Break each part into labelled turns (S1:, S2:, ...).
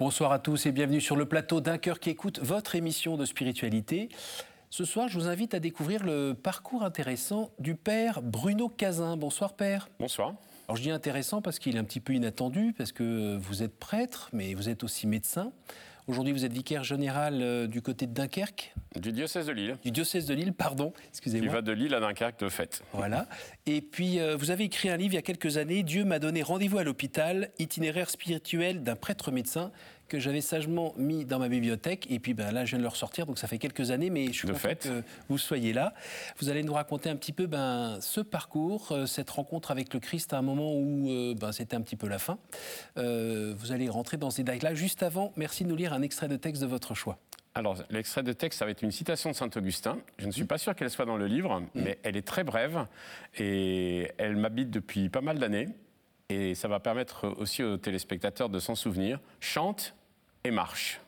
S1: Bonsoir à tous et bienvenue sur le plateau d'un cœur qui écoute votre émission de spiritualité. Ce soir, je vous invite à découvrir le parcours intéressant du père Bruno Cazin. Bonsoir père.
S2: Bonsoir.
S1: Alors je dis intéressant parce qu'il est un petit peu inattendu, parce que vous êtes prêtre, mais vous êtes aussi médecin. Aujourd'hui, vous êtes vicaire général euh, du côté de Dunkerque.
S2: Du diocèse de Lille.
S1: Du diocèse de Lille, pardon, excusez-moi.
S2: Il va de Lille à Dunkerque de fait.
S1: Voilà. Et puis, euh, vous avez écrit un livre il y a quelques années, Dieu m'a donné rendez-vous à l'hôpital, itinéraire spirituel d'un prêtre médecin que j'avais sagement mis dans ma bibliothèque. Et puis ben, là, je viens de le ressortir, donc ça fait quelques années, mais je suis
S2: de
S1: content
S2: fait.
S1: que vous soyez là. Vous allez nous raconter un petit peu ben, ce parcours, euh, cette rencontre avec le Christ à un moment où euh, ben, c'était un petit peu la fin. Euh, vous allez rentrer dans ces détails-là. Juste avant, merci de nous lire un extrait de texte de votre choix.
S2: Alors, l'extrait de texte, ça va être une citation de saint Augustin. Je ne suis pas sûr qu'elle soit dans le livre, mais elle est très brève et elle m'habite depuis pas mal d'années. Et ça va permettre aussi aux téléspectateurs de s'en souvenir. Chante et marche.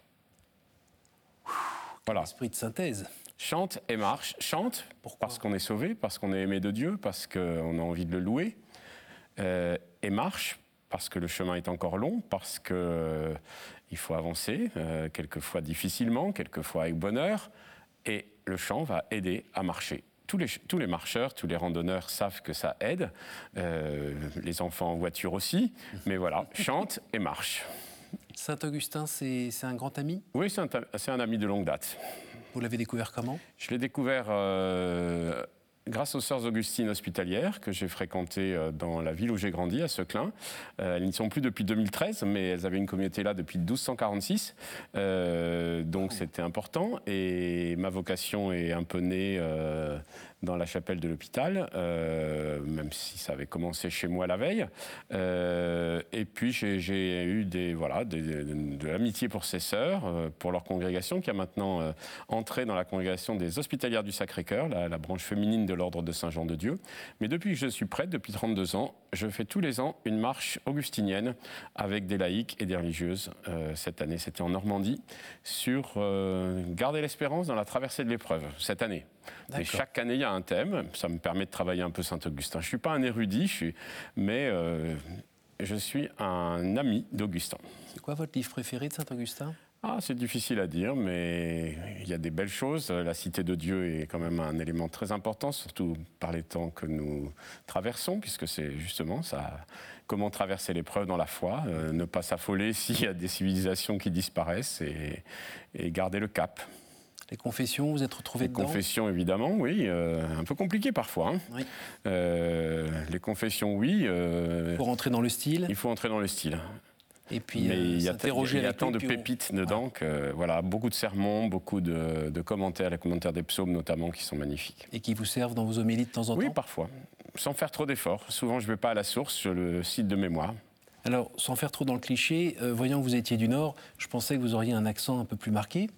S2: Voilà.
S1: Esprit de synthèse.
S2: Chante et marche. Chante
S1: Pourquoi
S2: parce qu'on est sauvé, parce qu'on est aimé de Dieu, parce qu'on a envie de le louer. Euh, et marche parce que le chemin est encore long, parce que euh, il faut avancer, euh, quelquefois difficilement, quelquefois avec bonheur. Et le chant va aider à marcher. Tous les, tous les marcheurs, tous les randonneurs savent que ça aide. Euh, les enfants en voiture aussi. Mais voilà, chante et marche.
S1: Saint-Augustin, c'est c'est un grand ami?
S2: Oui, c'est un, ami de longue date.
S1: Vous l'avez découvert comment?
S2: Je l'ai découvert euh, grâce aux Sœurs Augustines hospitalières que j'ai fréquentées euh, dans la ville où j'ai grandi, à Seclin. Euh, elles n'y sont plus depuis 2013, mais elles avaient une communauté là depuis 1246. Euh, donc c'était important. Et ma vocation est un peu née dans la chapelle de l'hôpital, euh, même si ça avait commencé chez moi la veille. Euh, et puis j'ai- eu des, voilà, de, l'amitié pour ces sœurs, euh, pour leur congrégation, qui a maintenant entré dans la congrégation des hospitalières du Sacré-Cœur, la, la branche féminine de l'ordre de Saint-Jean de Dieu. Mais depuis que je suis prêtre, depuis 32 ans, je fais tous les ans une marche augustinienne avec des laïcs et des religieuses. Cette année, c'était en Normandie, sur garder l'espérance dans la traversée de l'épreuve, cette année. Et chaque année, il y a un thème. Ça me permet de travailler un peu Saint-Augustin. Je ne suis pas un érudit, je suis, mais euh, je suis un ami d'Augustin.
S1: C'est quoi votre livre préféré de Saint-Augustin?
S2: Ah, c'est difficile à dire, mais il y a des belles choses. La cité de Dieu est quand même un élément très important, surtout par les temps que nous traversons, puisque c'est justement ça. Comment traverser l'épreuve dans la foi, euh, ne pas s'affoler s'il y a des civilisations qui disparaissent et, et garder le cap.
S1: Les confessions, vous êtes retrouvé
S2: Les
S1: dedans
S2: confessions, évidemment, oui, euh, un peu compliqué parfois. hein.
S1: Oui.
S2: Euh, les confessions, oui. euh,
S1: Pour rentrer dans le style
S2: il faut entrer dans le style.
S1: et puis
S2: Mais
S1: euh,
S2: il y a, il y a tant de
S1: on-
S2: pépites dedans que voilà, beaucoup de sermons, beaucoup de, de commentaires, les commentaires des psaumes notamment, qui sont magnifiques.
S1: Et qui vous servent dans vos homélies de temps en
S2: Oui,
S1: temps
S2: parfois, sans faire trop d'efforts. Souvent, je ne vais pas à la source sur le site de mémoire.
S1: Alors, sans faire trop dans le cliché, euh, voyant que vous étiez du Nord, je pensais que vous auriez un accent un peu plus marqué.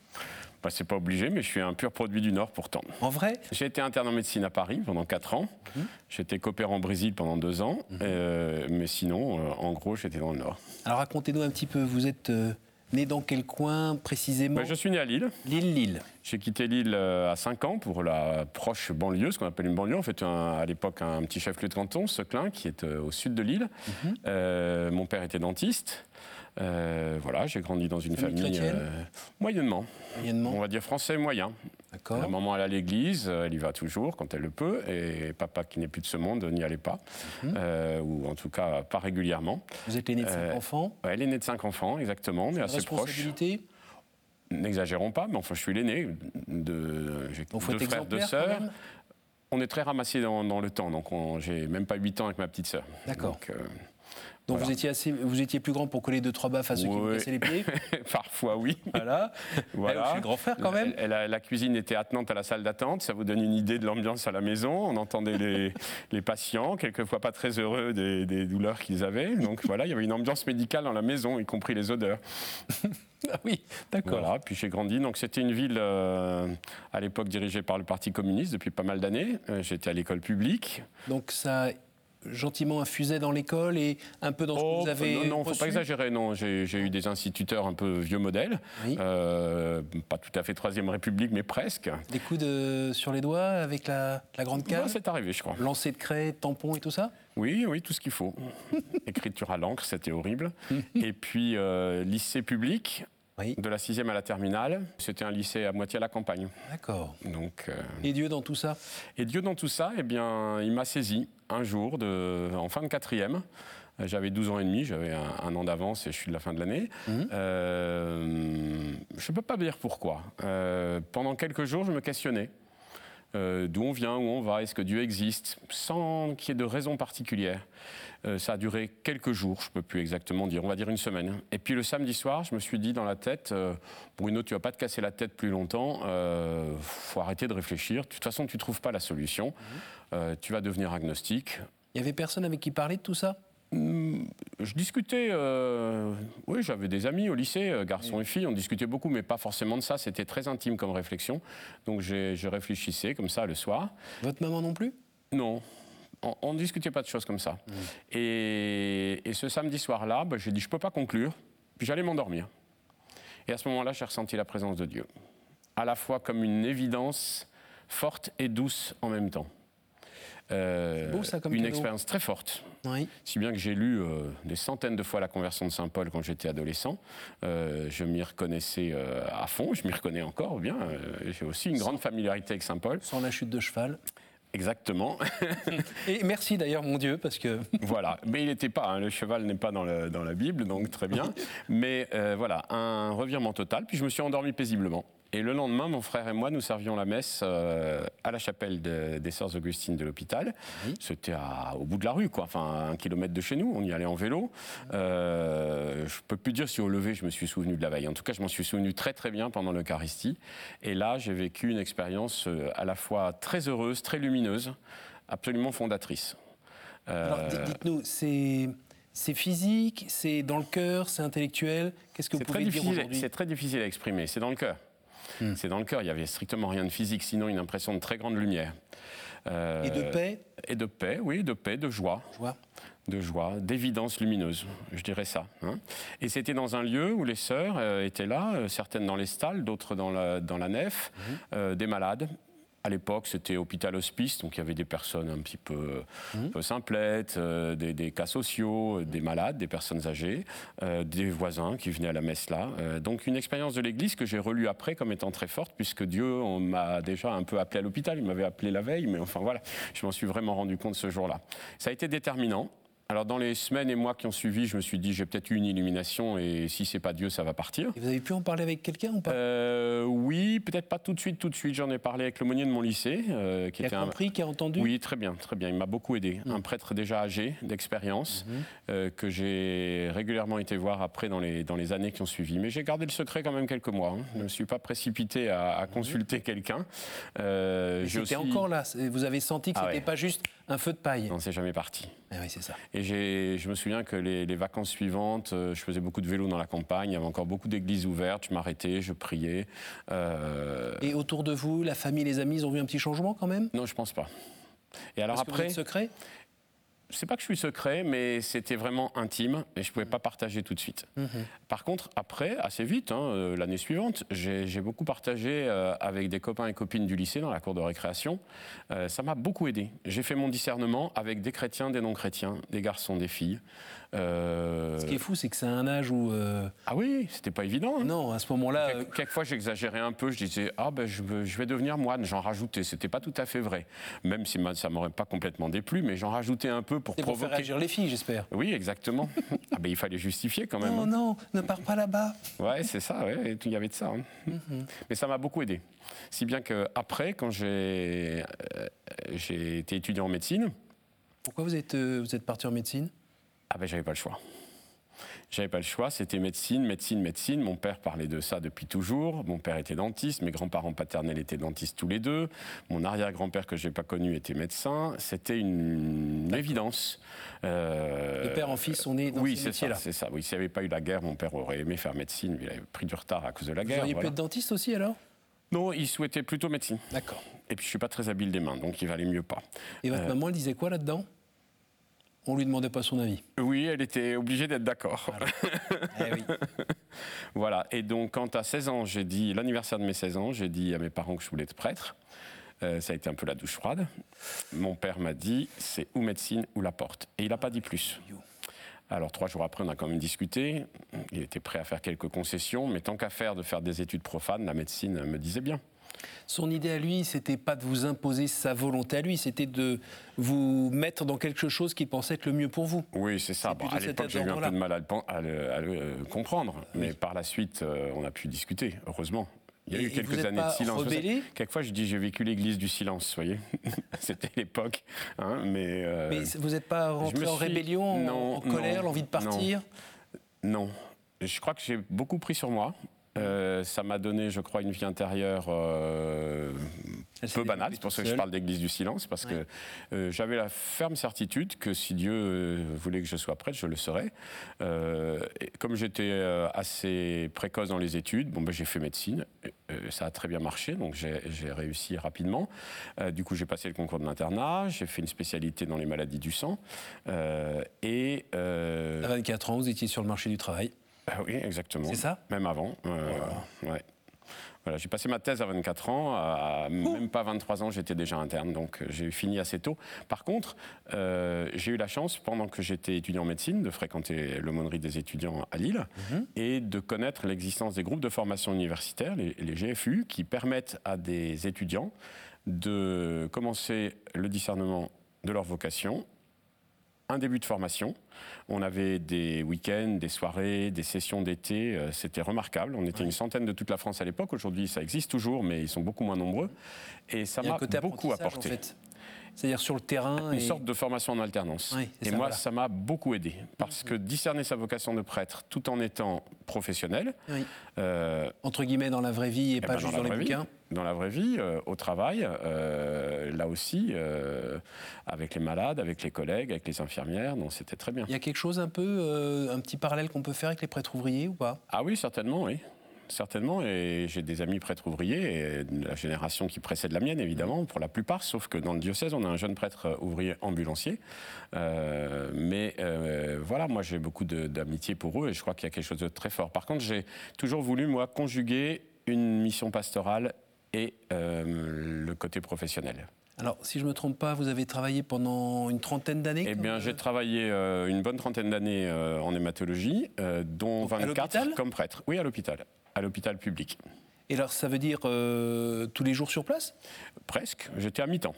S2: Bah, c'est pas obligé, mais je suis un pur produit du Nord pourtant.
S1: En vrai
S2: J'ai été interne en médecine à Paris pendant 4 ans.
S1: Mhm.
S2: J'étais coopérant au Brésil pendant 2 ans. Euh, mais sinon, euh, en gros, j'étais dans le Nord.
S1: Alors racontez-nous un petit peu, vous êtes euh, né dans quel coin précisément?
S2: Bah, je suis né à Lille.
S1: Lille-Lille.
S2: J'ai quitté Lille euh, à 5 ans pour la proche banlieue, ce qu'on appelle une banlieue. En fait, un- à l'époque, un petit chef-lieu de canton, Seclin, qui est euh, au sud de Lille.
S1: Mhm.
S2: Euh, mon père était dentiste. Euh, voilà, j'ai grandi dans une
S1: Famille
S2: euh, moyennement. On
S1: Moyennement.
S2: va dire français moyen. La
S1: D'accord.
S2: maman, elle à l'église, elle y va toujours quand elle le peut, et papa, qui n'est plus de ce monde, n'y allait pas,
S1: Mhm.
S2: Euh, ou en tout cas pas régulièrement.
S1: Vous êtes l'aîné de cinq enfants.
S2: Elle est née de cinq enfants, exactement, est assez proches.
S1: Responsabilité
S2: N'exagérons pas, mais enfin, je suis l'aîné de. J'ai deux frères, deux sœurs. On est très ramassés dans, dans le temps, donc on- j'ai même pas 8 ans avec ma petite sœur.
S1: D'accord.
S2: Donc, Voilà.
S1: vous, étiez assez, vous étiez plus grand pour coller deux, trois baffes à ceux qui vous cassaient les pieds
S2: parfois, oui.
S1: Voilà.
S2: Voilà.
S1: Eh, je suis grand frère quand même.
S2: Elle- elle- la cuisine était attenante à la salle d'attente, ça vous donne une idée de l'ambiance à la maison. On entendait les, les patients, quelquefois pas très heureux des, des douleurs qu'ils avaient. Donc voilà, il y avait une ambiance médicale dans la maison, y compris les odeurs.
S1: Ah oui, d'accord.
S2: Voilà, puis j'ai grandi. Donc c'était une ville euh, à l'époque dirigée par le Parti communiste depuis pas mal d'années. Euh, J'étais à l'école publique.
S1: Donc ça gentiment infusé dans l'école et un peu dans ce que
S2: Oh,
S1: vous avez
S2: non, non, faut
S1: reçu
S2: pas exagérer. Non, j'ai eu des instituteurs un peu vieux modèles,
S1: Oui.
S2: Euh, pas tout à fait troisième République, mais presque.
S1: Des coups de, sur les doigts avec la, la grande
S2: Bah,
S1: cave
S2: c'est arrivé, je crois.
S1: Lancer de craie, tampon et tout ça
S2: Oui, oui, tout ce qu'il faut. Écriture à l'encre, c'était horrible. Et puis euh, lycée public,
S1: Oui.
S2: de la sixième à la terminale, c'était un lycée à moitié à la campagne.
S1: D'accord.
S2: Donc, euh,
S1: Et Dieu dans tout ça?
S2: Et Dieu dans tout ça, eh bien, il m'a saisi un jour, de, en fin de quatrième. Euh, J'avais 12 ans et demi, j'avais un, un an d'avance et je suis de la fin de l'année.
S1: Mhm.
S2: Euh, je ne peux pas dire pourquoi. Euh, pendant quelques jours, je me questionnais. Euh, D'où on vient, où on va, est-ce que Dieu existe, sans qu'il y ait de raison particulière. Euh, ça a duré quelques jours, je ne peux plus exactement dire, on va dire une semaine. Et puis le samedi soir, je me suis dit dans la tête, euh, Bruno, tu vas pas te casser la tête plus longtemps, faut arrêter de réfléchir. De toute façon, tu ne trouves pas la solution. Euh, tu vas devenir agnostique.
S1: Il y avait personne avec qui parler de tout ça?
S2: Je discutais, euh, oui, j'avais des amis au lycée, euh, garçons et filles, on discutait beaucoup, mais pas forcément de ça. C'était très intime comme réflexion. Donc je réfléchissais comme ça le soir.
S1: Votre maman non plus?
S2: Non, on ne discutait pas de choses comme ça. Et, et ce samedi soir-là, bah, j'ai dit, je ne peux pas conclure, puis j'allais m'endormir. Et à ce moment-là, j'ai ressenti la présence de Dieu. À la fois comme une évidence forte et douce en même temps. Euh,
S1: C'est beau, ça, comme
S2: une
S1: cadeau.
S2: expérience très forte.
S1: Oui.
S2: Si bien que j'ai lu euh, des centaines de fois la conversion de Saint Paul quand j'étais adolescent, Euh, je m'y reconnaissais euh, à fond, je m'y reconnais encore bien. Euh, j'ai aussi une grande familiarité avec Saint Paul.
S1: Sans la chute de cheval.
S2: Exactement.
S1: Et merci d'ailleurs, mon Dieu, parce que
S2: voilà. Mais il n'était pas, hein, le cheval n'est pas dans, le- dans la Bible, donc très bien. Mais euh, voilà, un revirement total. Puis je me suis endormi paisiblement. Et le lendemain, mon frère et moi, nous servions la messe euh, à la chapelle de- des Sœurs Augustines de l'hôpital.
S1: Oui.
S2: C'était au bout de la rue, quoi, enfin un kilomètre de chez nous. On y allait en vélo. Euh, je peux plus dire si au lever, je me suis souvenu de la veille. En tout cas, je m'en suis souvenu très très bien pendant l'Eucharistie. Et là, j'ai vécu une expérience euh, à la fois très heureuse, très lumineuse, absolument fondatrice. Euh,
S1: Alors, di- dites-nous, c'est c'est physique, c'est dans le cœur, c'est intellectuel? Qu'est-ce que vous
S2: très,
S1: pouvez dire aujourd'hui?
S2: c'est très difficile à exprimer. C'est dans le cœur.
S1: Hmm.
S2: C'est dans le cœur. Il y avait strictement rien de physique, sinon une impression de très grande lumière. Euh,
S1: Et de paix,
S2: Et de paix, oui, de paix, de joie, de joie, d'évidence lumineuse, je dirais ça. hein. Et c'était dans un lieu où les sœurs euh, étaient là, euh, certaines dans les stalles, d'autres dans la, dans la nef,
S1: Mhm.
S2: des malades. À l'époque, c'était hôpital-hospice, donc il y avait des personnes un petit peu, simplettes, euh, des, cas sociaux, euh, des malades, des personnes âgées, euh, des voisins qui venaient à la messe là. Donc une expérience de l'Église que j'ai relue après comme étant très forte, puisque Dieu m'a déjà un peu appelé à l'hôpital, il m'avait appelé la veille, mais enfin voilà, je m'en suis vraiment rendu compte ce jour-là. Ça a été déterminant. Alors dans les semaines et mois qui ont suivi, je me suis dit j'ai peut-être eu une illumination et si c'est pas Dieu, ça va partir.
S1: Et vous avez pu en parler avec quelqu'un ou pas?
S2: Euh, oui, peut-être pas tout de suite, tout de suite. J'en ai parlé avec l'aumônier de mon lycée, euh, qui
S1: a
S2: un,
S1: compris, qui a entendu?
S2: Oui, très bien, très bien. Il m'a beaucoup aidé. Un prêtre déjà âgé, d'expérience, euh, que j'ai régulièrement été voir après dans les, dans les années qui ont suivi. Mais j'ai gardé le secret quand même quelques mois. hein. Je ne me suis pas précipité à, à consulter quelqu'un.
S1: C'était
S2: aussi-
S1: encore là. Vous avez senti que
S2: Ah
S1: c'était
S2: ouais.
S1: pas juste un feu de paille.
S2: Non, c'est jamais parti.
S1: Ah oui, c'est ça.
S2: Et je me souviens que les, les vacances suivantes, euh, je faisais beaucoup de vélo dans la campagne. Il y avait encore beaucoup d'églises ouvertes. Je m'arrêtais, je priais. Euh,
S1: Et autour de vous, la famille, les amis, ils ont vu un petit changement quand même?
S2: Non, je pense pas. Et alors
S1: Parce que vous
S2: après,
S1: êtes secret?
S2: C'est pas que je suis secret, mais c'était vraiment intime et je pouvais pas partager tout de suite. Par contre, après, assez vite, hein, euh, l'année suivante, j'ai j'ai beaucoup partagé euh, avec des copains et copines du lycée dans la cour de récréation. Euh, ça m'a beaucoup aidé. J'ai fait mon discernement avec des chrétiens, des non-chrétiens, des garçons, des filles. Euh,
S1: Ce qui est fou, c'est que c'est un âge où. euh,
S2: Ah oui, c'était pas évident. hein.
S1: Non, à ce moment-là.
S2: Quelquefois, j'exagérais un peu. Je disais, ah ben, je, vais devenir moine. J'en rajoutais. C'était pas tout à fait vrai. Même si ça m'aurait pas complètement déplu, mais j'en rajoutais un peu pour
S1: C'est pour faire
S2: provoquer.
S1: agir les filles, j'espère.
S2: Oui, exactement. ah ben, il fallait justifier quand même. hein.
S1: Non, non, ne pars pas là-bas.
S2: Ouais, c'est ça. ouais, Il y avait de ça. hein.
S1: Mhm.
S2: Mais ça m'a beaucoup aidé. Si bien que après, quand j'ai euh, j'ai été étudiant en médecine,
S1: Pourquoi vous êtes, vous êtes parti en médecine?
S2: Ah ben, j'avais pas le choix. J'avais pas le choix, c'était médecine, médecine, médecine. Mon père parlait de ça depuis toujours. Mon père était dentiste, mes grands-parents paternels étaient dentistes tous les deux. Mon arrière-grand-père que je n'ai pas connu était médecin. C'était une, évidence. Euh,
S1: De père en fils, on est dans
S2: oui,
S1: ce
S2: c'est ça,
S1: métier-là.
S2: c'est ça. Oui, s'il n'y avait pas eu la guerre, mon père aurait aimé faire médecine, mais il avait pris du retard à cause de la
S1: Vous
S2: guerre.
S1: auriez
S2: voilà.
S1: pu être dentiste aussi alors?
S2: Non, il souhaitait plutôt médecine.
S1: D'accord.
S2: Et puis je suis pas très habile des mains, donc il valait mieux pas.
S1: Et votre
S2: Euh,
S1: maman, elle disait quoi là-dedans? On lui demandait pas son avis.
S2: Oui, elle était obligée d'être d'accord.
S1: Voilà. Eh oui.
S2: Voilà. Et donc, quand à 16 ans, j'ai dit, l'anniversaire de mes 16 ans, j'ai dit à mes parents que je voulais être prêtre. Euh, ça a été un peu la douche froide. Mon père m'a dit, c'est ou médecine ou la porte. Et il n'a pas dit plus. Alors, trois jours après, on a quand même discuté. Il était prêt à faire quelques concessions, mais tant qu'à faire de faire des études profanes, la médecine me disait bien.
S1: Son idée à lui, c'était pas de vous imposer sa volonté à lui, c'était de vous mettre dans quelque chose qu'il pensait être le mieux pour vous.
S2: Oui, c'est ça. Bon, à l'époque, j'ai eu un peu de mal à le, pen- à le- à le, euh, comprendre, mais par la suite, euh, on a pu discuter, heureusement. Il y a
S1: Et-
S2: eu
S1: vous
S2: quelques
S1: êtes
S2: années de
S1: pas
S2: silence.
S1: rebellé?
S2: Quelquefois, je dis j'ai vécu l'église du silence, vous voyez. C'était l'époque, hein, mais. euh,
S1: Mais vous n'êtes pas rentré en rébellion, en-
S2: Non,
S1: en colère, l'envie de partir?
S2: Non. Je crois que j'ai beaucoup pris sur moi. Euh, ça m'a donné, je crois, une vie intérieure euh, peu banale. C'est pour ça que je parle d'église du silence, parce
S1: Ouais.
S2: que euh, j'avais la ferme certitude que si Dieu euh, voulait que je sois prêtre, je le serais. Et comme j'étais assez précoce dans les études, bon, ben, j'ai fait médecine. Ça a très bien marché, donc j'ai réussi rapidement. Du coup, j'ai passé le concours de l'internat, j'ai fait une spécialité dans les maladies du sang. Et.
S1: À 24 ans, vous étiez sur le marché du travail.
S2: Ah oui, exactement.
S1: C'est ça
S2: Même avant. euh, ouais. Voilà, j'ai passé ma thèse à 24 ans, à même pas 23 ans, j'étais déjà interne, donc euh, j'ai fini assez tôt. Par contre, euh, j'ai eu la chance, pendant que j'étais étudiant en médecine, de fréquenter l'aumônerie des étudiants à Lille et de connaître l'existence des groupes de formation universitaire, les, les GFU, qui permettent à des étudiants de commencer le discernement de leur vocation un début de formation. On avait des week-ends, des soirées, des sessions d'été. euh, C'était remarquable. On était une centaine de toute la France à l'époque. Aujourd'hui, ça existe toujours, mais ils sont beaucoup moins nombreux. Et ça m'a beaucoup apporté.
S1: en fait. C'est-à-dire sur le terrain.
S2: Une
S1: et-
S2: sorte de formation en alternance.
S1: Oui,
S2: et
S1: ça,
S2: moi,
S1: voilà.
S2: ça m'a beaucoup aidé. Parce que discerner sa vocation de prêtre tout en étant professionnel,
S1: Oui.
S2: euh,
S1: Entre guillemets, dans la vraie vie et
S2: eh
S1: pas
S2: ben,
S1: juste
S2: dans,
S1: les
S2: vie,
S1: bouquins.
S2: Dans la vraie vie, euh, au travail, euh, là aussi, euh, avec les malades, avec les collègues, avec les infirmières, donc c'était très bien.
S1: Il y a quelque chose un peu, un petit parallèle qu'on peut faire avec les prêtres ouvriers ou pas?
S2: Ah oui, certainement, oui. Certainement, et j'ai des amis prêtres ouvriers, et la génération qui précède la mienne, évidemment, pour la plupart, sauf que dans le diocèse, on a un jeune prêtre ouvrier ambulancier. Euh, mais euh, voilà, moi j'ai beaucoup d'amitié pour eux, et je crois qu'il y a quelque chose de très fort. Par contre, j'ai toujours voulu, moi, conjuguer une mission pastorale et euh, le côté professionnel.
S1: Alors, si je ne me trompe pas, vous avez travaillé pendant une trentaine d'années
S2: Eh bien, j'ai travaillé euh, une bonne trentaine d'années euh, en hématologie, dont
S1: Donc, à
S2: 24
S1: l'hôpital?
S2: comme prêtre. Oui, à l'hôpital, à l'hôpital public.
S1: Et alors, ça veut dire tous les jours sur place?
S2: Presque. J'étais à mi-temps.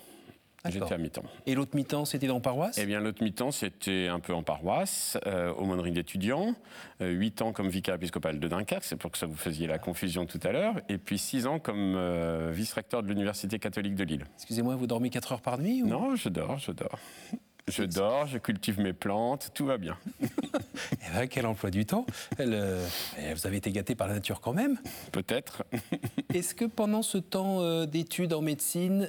S2: J'étais à mi-temps.
S1: Et l'autre mi-temps, c'était dans paroisse?
S2: Eh bien, l'autre mi-temps, c'était un peu en paroisse, euh, aumônerie d'étudiants, euh, huit ans comme vicaire épiscopal de Dunkerque, c'est pour que ça vous faisiez la confusion tout à l'heure, et puis six ans comme euh, vice-recteur de l'Université catholique de Lille.
S1: Excusez-moi, vous dormez 4 heures par nuit ou...
S2: Non, je dors, je dors. Je dors, je cultive mes plantes, tout va bien.
S1: Eh ben, quel emploi du temps Elle, euh, eh, Vous avez été gâté par la nature quand même.
S2: Peut-être.
S1: Est-ce que pendant ce temps euh, d'études en médecine,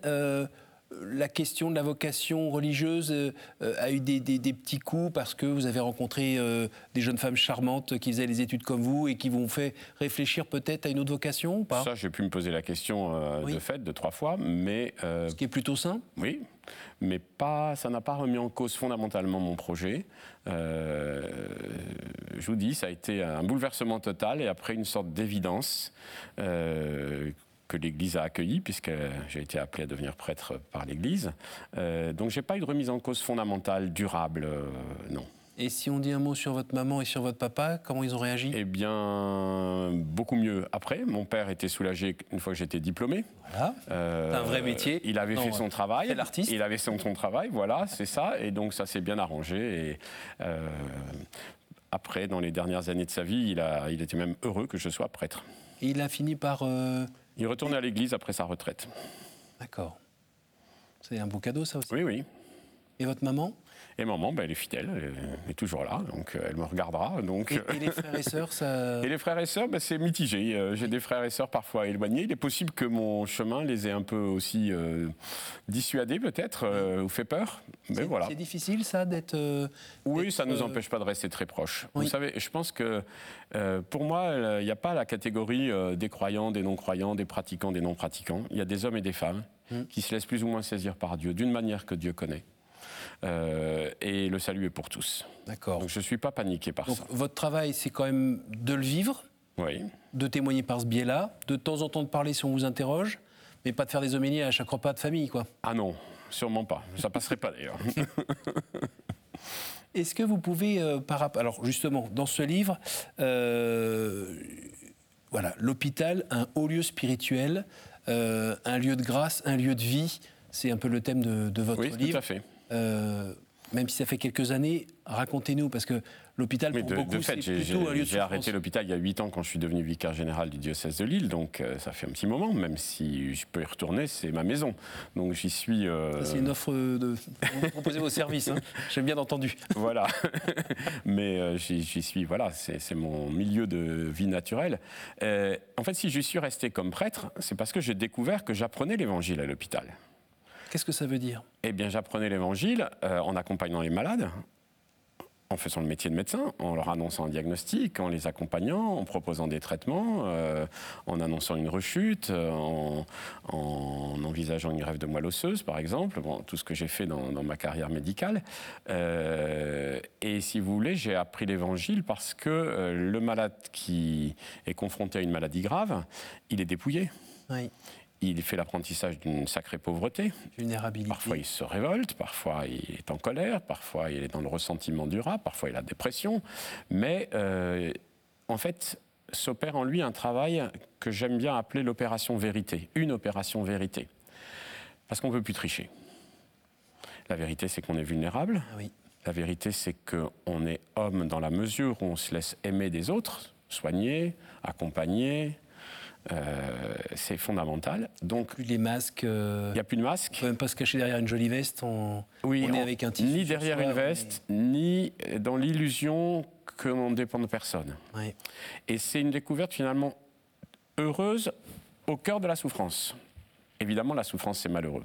S1: la question de la vocation religieuse euh, euh, a eu des, des- des petits coups parce que vous avez rencontré euh, des jeunes femmes charmantes qui faisaient les études comme vous et qui vous ont fait réfléchir peut-être à une autre vocation ou pas?
S2: Ça, j'ai pu me poser la question euh,
S1: Oui.
S2: de fait deux, trois fois, mais
S1: Ce qui est plutôt sain.
S2: Oui, mais pas, ça n'a pas remis en cause fondamentalement mon projet. Je vous dis, ça a été un bouleversement total et après une sorte d'évidence que l'Église a accueillie, puisque j'ai été appelé à devenir prêtre par l'Église. Euh, donc j'ai pas eu de remise en cause fondamentale, durable, euh, non.
S1: Et si on dit un mot sur votre maman et sur votre papa, comment ils ont réagi?
S2: Eh bien, beaucoup mieux après. Mon père était soulagé une fois que j'étais diplômé.
S1: Voilà.
S2: Euh,
S1: C'est un vrai métier.
S2: Il avait
S1: Non,
S2: fait son travail.
S1: l'artiste.
S2: Il avait fait son travail, voilà, c'est ça. Et donc ça s'est bien arrangé. Et euh, après, dans les dernières années de sa vie, il, a, il était même heureux que je sois prêtre.
S1: Et il a fini par. euh,
S2: Il retournait à l'église après sa retraite.
S1: D'accord. C'est un beau cadeau, ça aussi.
S2: Oui, oui.
S1: Et votre maman?
S2: Et maman, ben, elle est fidèle, elle est toujours là, donc euh, elle me regardera. Donc,
S1: et, et les frères et sœurs, ça.
S2: Et les frères et sœurs, ben, c'est mitigé. Euh, J'ai des frères et sœurs parfois éloignés. Il est possible que mon chemin les ait un peu aussi euh, dissuadés, peut-être, euh, ou fait peur. Mais voilà.
S1: C'est difficile, ça, d'être. euh,
S2: Oui, ça ne nous empêche pas de rester très proches.
S1: oui.
S2: Vous savez, je pense que pour moi, il n'y a pas la catégorie des croyants, des non-croyants, des pratiquants, des non-pratiquants. Il y a des hommes et des femmes
S1: Hmm.
S2: qui se laissent plus ou moins saisir par Dieu, d'une manière que Dieu connaît. Euh, et le salut est pour tous.
S1: D'accord.
S2: Donc je ne suis pas paniqué par
S1: Donc
S2: ça.
S1: votre travail, c'est quand même de le vivre,
S2: Oui.
S1: de témoigner par ce biais-là, de temps en temps de parler si on vous interroge, mais pas de faire des homélies à chaque repas de famille, quoi.
S2: Ah non, sûrement pas. Ça passerait pas d'ailleurs.
S1: Est-ce que vous pouvez, euh, par rapport, alors justement, dans ce livre, euh, voilà, l'hôpital, un haut lieu spirituel, euh, un lieu de grâce, un lieu de vie, c'est un peu le thème de, de votre
S2: oui,
S1: livre.
S2: tout à fait.
S1: Euh, même si ça fait quelques années, racontez-nous, parce que l'hôpital, pour
S2: de,
S1: beaucoup,
S2: de fait,
S1: c'est
S2: j'ai
S1: plutôt un lieu de
S2: j'ai arrêté l'hôpital il y a 8 ans quand je suis devenu vicaire général du diocèse de Lille, donc euh, ça fait un petit moment, même si je peux y retourner, c'est ma maison. Donc j'y suis. euh,
S1: C'est une offre de. Vous proposez vos services, hein. j'ai bien entendu.
S2: Voilà. Mais euh, j'y suis, voilà, c'est mon milieu de vie naturelle. En fait, si je suis resté comme prêtre, c'est parce que j'ai découvert que j'apprenais l'évangile à l'hôpital.
S1: Qu'est-ce que ça veut dire?
S2: Eh bien, j'apprenais l'évangile euh, en accompagnant les malades, en faisant le métier de médecin, en leur annonçant un diagnostic, en les accompagnant, en proposant des traitements, euh, en annonçant une rechute, euh, en, en envisageant une grève de moelle osseuse, par exemple, bon, tout ce que j'ai fait dans, dans ma carrière médicale. Euh, et si vous voulez, j'ai appris l'évangile parce que euh, le malade qui est confronté à une maladie grave, il est dépouillé.
S1: Oui,
S2: Il fait l'apprentissage d'une sacrée pauvreté,
S1: vulnérabilité.
S2: Parfois il se révolte, parfois il est en colère, parfois il est dans le ressentiment durable, parfois il a dépression. Mais euh, en fait, s'opère en lui un travail que j'aime bien appeler l'opération vérité, une opération vérité. Parce qu'on ne peut plus tricher. La vérité, c'est qu'on est vulnérable.
S1: Ah oui.
S2: La vérité, c'est qu'on est homme dans la mesure où on se laisse aimer des autres, soigner, accompagner. Euh, c'est fondamental. Donc,
S1: Plus les masques. euh,
S2: il n'y a plus de masque.
S1: On ne peut même pas se cacher derrière une jolie veste. On,
S2: Oui,
S1: on est
S2: on-
S1: avec un tissu
S2: Ni derrière
S1: soi,
S2: une veste, ni dans l'illusion que l'on ne dépend de personne. Et c'est une découverte finalement heureuse au cœur de la souffrance. Évidemment, la souffrance, c'est malheureux.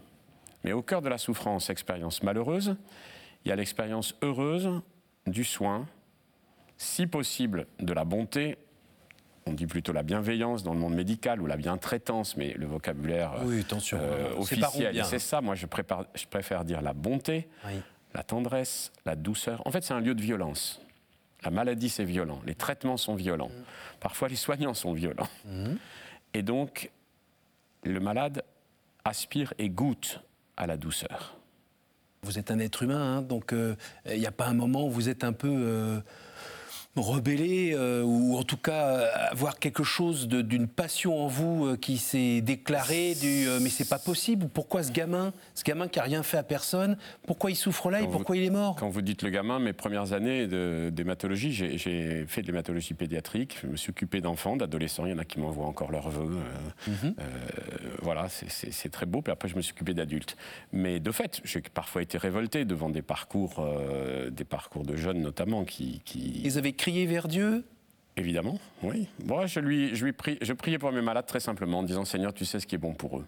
S2: Mais au cœur de la souffrance, expérience malheureuse, il y a l'expérience heureuse du soin, si possible de la bonté. On dit plutôt la bienveillance dans le monde médical ou la bientraitance, mais le vocabulaire
S1: Oui, attention.
S2: euh,
S1: séparons
S2: officiel, c'est ça. Moi, je, prépare- je préfère dire la bonté,
S1: Oui.
S2: la tendresse, la douceur. En fait, c'est un lieu de violence. La maladie, c'est violent. Les traitements sont violents. Parfois, les soignants sont violents. Et donc, le malade aspire et goûte à la douceur.
S1: Vous êtes un être humain, hein, donc euh, il n'y a pas un moment où vous êtes un peu euh, rebellé, euh, ou en tout cas euh, avoir quelque chose d'une passion en vous euh, qui s'est déclarée, du euh, mais c'est pas possible, pourquoi ce gamin, ce gamin qui a rien fait à personne, pourquoi il souffre là et
S2: vous-
S1: pourquoi il est mort?
S2: Quand vous dites le gamin, mes premières années de- d'hématologie, j'ai- fait de l'hématologie pédiatrique. Je me suis occupé d'enfants, d'adolescents. Il y en a qui m'envoient encore leurs vœux.
S1: Mhm.
S2: voilà, c'est- très beau. Puis après, je me suis occupé d'adultes. Mais de fait, j'ai parfois été révolté devant des parcours, des parcours de jeunes notamment qui, qui-
S1: Ils avaient crié vers Dieu?
S2: Évidemment, oui. Moi, je, lui, je, lui prie- je priais pour mes malades très simplement en disant Seigneur, tu sais ce qui est bon pour eux.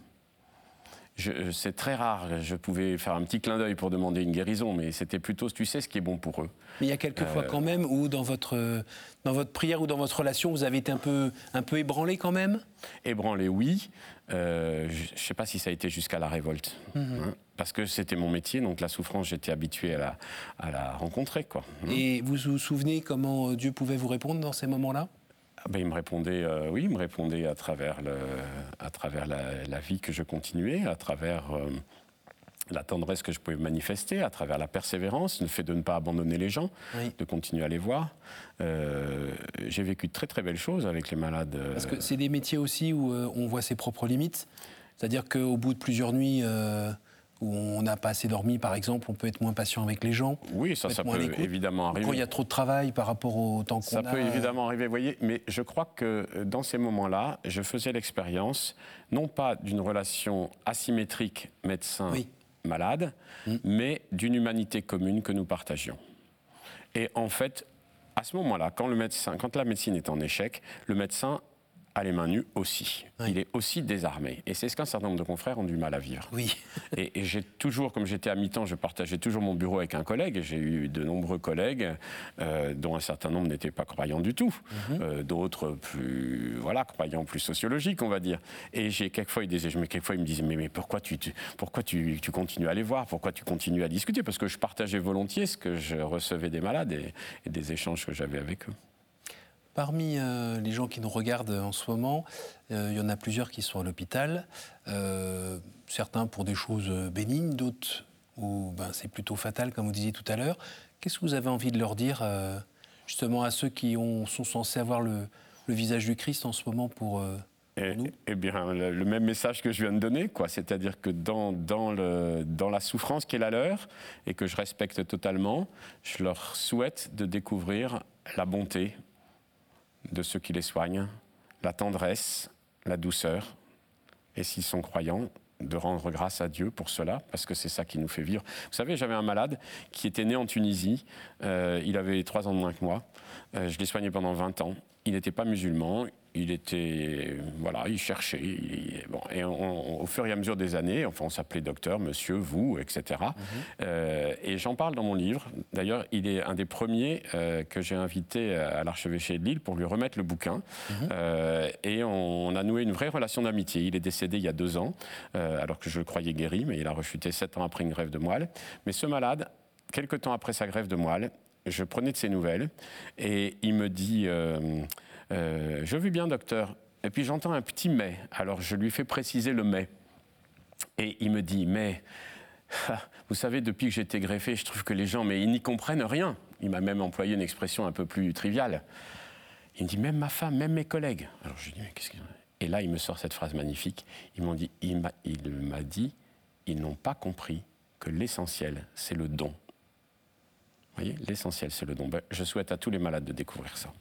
S2: Je- C'est très rare, je pouvais faire un petit clin d'œil pour demander une guérison, mais c'était plutôt tu sais ce qui est bon pour eux.
S1: Mais il y a quelques
S2: Euh.
S1: fois quand même où dans votre, dans votre prière ou dans votre relation, vous avez été un peu, un peu ébranlé quand même?
S2: Ébranlé, oui. Euh, je ne sais pas si ça a été jusqu'à la révolte. hein, parce que c'était mon métier, donc la souffrance, j'étais habitué à la, à la rencontrer. Quoi. hein.
S1: Et vous vous souvenez comment euh, Dieu pouvait vous répondre dans ces moments-là?
S2: Ah ben, il me répondait, euh, oui, il me répondait à travers, le, à travers la, la vie que je continuais, à travers euh, la tendresse que je pouvais manifester, à travers la persévérance, le fait de ne pas abandonner les gens,
S1: Oui.
S2: de continuer à les voir. Euh, J'ai vécu de très très belles choses avec les malades.
S1: Parce que c'est des métiers aussi où on voit ses propres limites. C'est-à-dire qu'au bout de plusieurs nuits où on n'a pas assez dormi, par exemple, on peut être moins patient avec les gens.
S2: oui, ça, ça peut évidemment arriver.
S1: Quand il y a trop de travail par rapport au temps qu'on
S2: Ça
S1: a.
S2: peut évidemment arriver, vous voyez, mais je crois que euh, dans ces moments-là, je faisais l'expérience, non pas d'une relation asymétrique médecin-malade, mais d'une humanité commune que nous partagions. Et en fait, à ce moment-là, quand, le médecin, quand la médecine est en échec, le médecin a les mains nues aussi. Il est aussi désarmé. Et c'est ce qu'un certain nombre de confrères ont du mal à vivre.
S1: Oui.
S2: et, j'ai toujours, comme j'étais à mi-temps, je partageais toujours mon bureau avec un collègue. J'ai eu de nombreux collègues, euh, dont un certain nombre n'étaient pas croyants du tout. Mhm. Euh, d'autres plus, voilà, croyants plus sociologiques, on va dire. Et j'ai quelquefois, ils disaient, mais quelquefois ils me disaient, mais, mais pourquoi, tu, pourquoi tu, tu, continues à les voir? Pourquoi tu continues à discuter? Parce que je partageais volontiers ce que je recevais des malades et, et des échanges que j'avais avec eux.
S1: Parmi euh, les gens qui nous regardent en ce moment, euh, il y en a plusieurs qui sont à l'hôpital. Euh, certains pour des choses bénignes, d'autres où ben, c'est plutôt fatal, comme vous disiez tout à l'heure. Qu'est-ce que vous avez envie de leur dire justement à ceux qui ont, sont censés avoir le, visage du Christ en ce moment pour...
S2: Eh, eh, bien, le, même message que je viens de donner, quoi. C'est-à-dire que dans, dans, le, dans la souffrance qui est la leur et que je respecte totalement, je leur souhaite de découvrir la bonté, de ceux qui les soignent, la tendresse, la douceur, et s'ils sont croyants, de rendre grâce à Dieu pour cela, parce que c'est ça qui nous fait vivre. Vous savez, j'avais un malade qui était né en Tunisie, euh, il avait trois ans de moins que moi, euh, je l'ai soigné pendant 20 ans, il n'était pas musulman, il était, voilà, il cherchait. bon, et au fur et à mesure des années, enfin, on s'appelait docteur, monsieur, vous, etc. Mhm. Euh, et j'en parle dans mon livre. D'ailleurs, il est un des premiers euh, que j'ai invité à l'archevêché de Lille pour lui remettre le bouquin. Mhm. Euh, et on, a noué une vraie relation d'amitié. Il est décédé il y a deux ans, alors que je le croyais guéri, mais il a rechuté sept ans après une grève de moelle. Mais ce malade, quelques temps après sa grève de moelle, je prenais de ses nouvelles et il me dit euh, je vais bien, docteur. Et puis j'entends un petit mais. Alors je lui fais préciser le mais. Et il me dit mais. Vous savez, depuis que été greffé, je trouve que les gens, mais ils n'y comprennent rien. Il m'a même employé une expression un peu plus triviale. Il me dit, même ma femme, même mes collègues. Alors je lui dis, mais qu'est-ce que... Et là, il me sort cette phrase magnifique. Ils m'ont dit, il m'a dit, ils n'ont pas compris que l'essentiel, c'est le don. Vous voyez, l'essentiel, c'est le don. Ben, je souhaite à tous les malades de découvrir ça.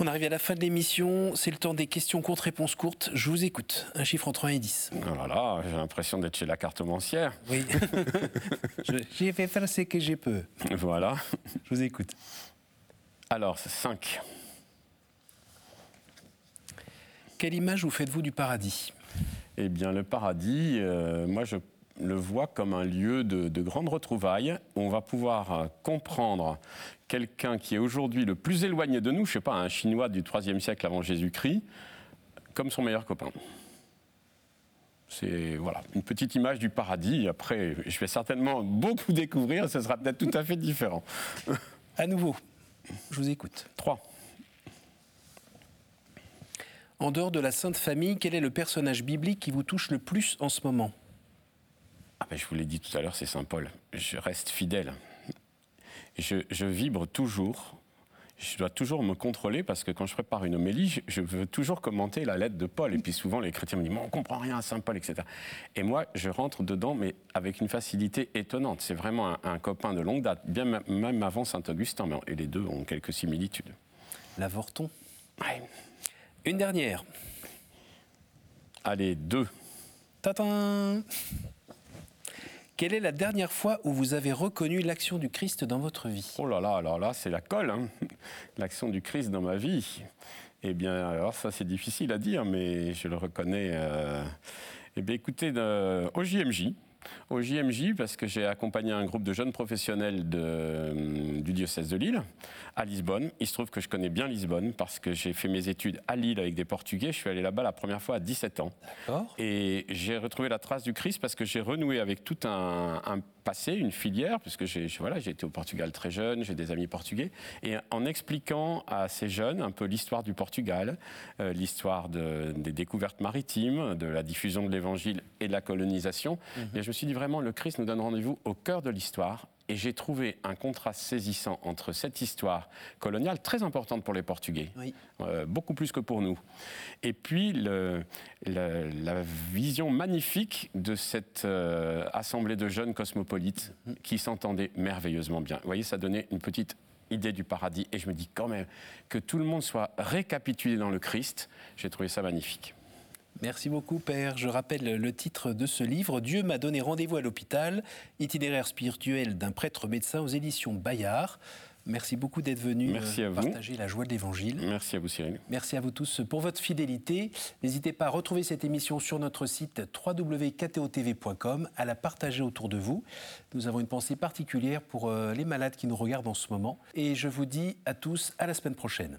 S1: On arrive à la fin de l'émission. C'est le temps des questions contre réponses courtes. Je vous écoute. Un chiffre entre 1 et 10.
S2: Voilà, j'ai l'impression d'être chez la cartomancière.
S1: Oui. j'ai fait faire ce que j'ai peu.
S2: Voilà.
S1: Je vous écoute.
S2: Alors, 5.
S1: Quelle image vous faites-vous du paradis?
S2: Eh bien, le paradis, euh, moi, je le vois comme un lieu de, de grande retrouvaille où on va pouvoir euh, comprendre quelqu'un qui est aujourd'hui le plus éloigné de nous, je ne sais pas, un Chinois du IIIe siècle avant Jésus-Christ, comme son meilleur copain. C'est voilà, une petite image du paradis. Après, je vais certainement beaucoup découvrir, ce sera peut-être tout à fait différent.
S1: À nouveau, je vous écoute.
S2: Trois.
S1: En dehors de la Sainte Famille, quel est le personnage biblique qui vous touche le plus en ce moment?
S2: Ah ben, Je vous l'ai dit tout à l'heure, c'est Saint Paul. Je reste fidèle je, vibre toujours. Je dois toujours me contrôler parce que quand je prépare une homélie, je, veux toujours commenter la lettre de Paul. Et puis souvent, les chrétiens me disent, on comprend rien à Saint Paul, etc. Et moi, je rentre dedans, mais avec une facilité étonnante. C'est vraiment un, copain de longue date, bien même avant Saint Augustin. Et les deux ont quelques similitudes.
S1: L'avorton
S2: Ouais.
S1: Une dernière.
S2: Allez, deux.
S1: Tatin quelle est la dernière fois où vous avez reconnu l'action du Christ dans votre vie?
S2: Oh là là, alors là, c'est la colle, hein. l'action du Christ dans ma vie. Eh bien, alors ça, c'est difficile à dire, mais je le reconnais. Euh... Eh bien, écoutez, au JMJ, au JMJ parce que j'ai accompagné un groupe de jeunes professionnels de, du diocèse de Lille à Lisbonne. Il se trouve que je connais bien Lisbonne parce que j'ai fait mes études à Lille avec des Portugais. Je suis allé là-bas la première fois à 17 ans. Et j'ai retrouvé la trace du Christ parce que j'ai renoué avec tout un, un passé, une filière, puisque j'ai voilà, été au Portugal très jeune, j'ai des amis portugais, et en expliquant à ces jeunes un peu l'histoire du Portugal, euh, l'histoire des découvertes maritimes, de la diffusion de l'Évangile et de la colonisation, mhm. je me suis dit vraiment, le Christ nous donne rendez-vous au cœur de l'histoire, et j'ai trouvé un contraste saisissant entre cette histoire coloniale, très importante pour les Portugais, euh, beaucoup plus que pour nous, et puis le, la vision magnifique de cette euh, assemblée de jeunes cosmopolites qui s'entendaient merveilleusement bien. Vous voyez, ça donnait une petite idée du paradis, et je me dis quand même que tout le monde soit récapitulé dans le Christ, j'ai trouvé ça magnifique.
S1: Merci beaucoup, Père. Je rappelle le titre de ce livre Dieu m'a donné rendez-vous à l'hôpital, itinéraire spirituel d'un prêtre médecin aux éditions Bayard. Merci beaucoup d'être venu
S2: Merci à vous.
S1: partager la joie de l'Évangile.
S2: Merci à vous, Cyril.
S1: Merci à vous tous pour votre fidélité. N'hésitez pas à retrouver cette émission sur notre site www.ktotv.com, à la partager autour de vous. Nous avons une pensée particulière pour euh, les malades qui nous regardent en ce moment. Et je vous dis à tous à la semaine prochaine.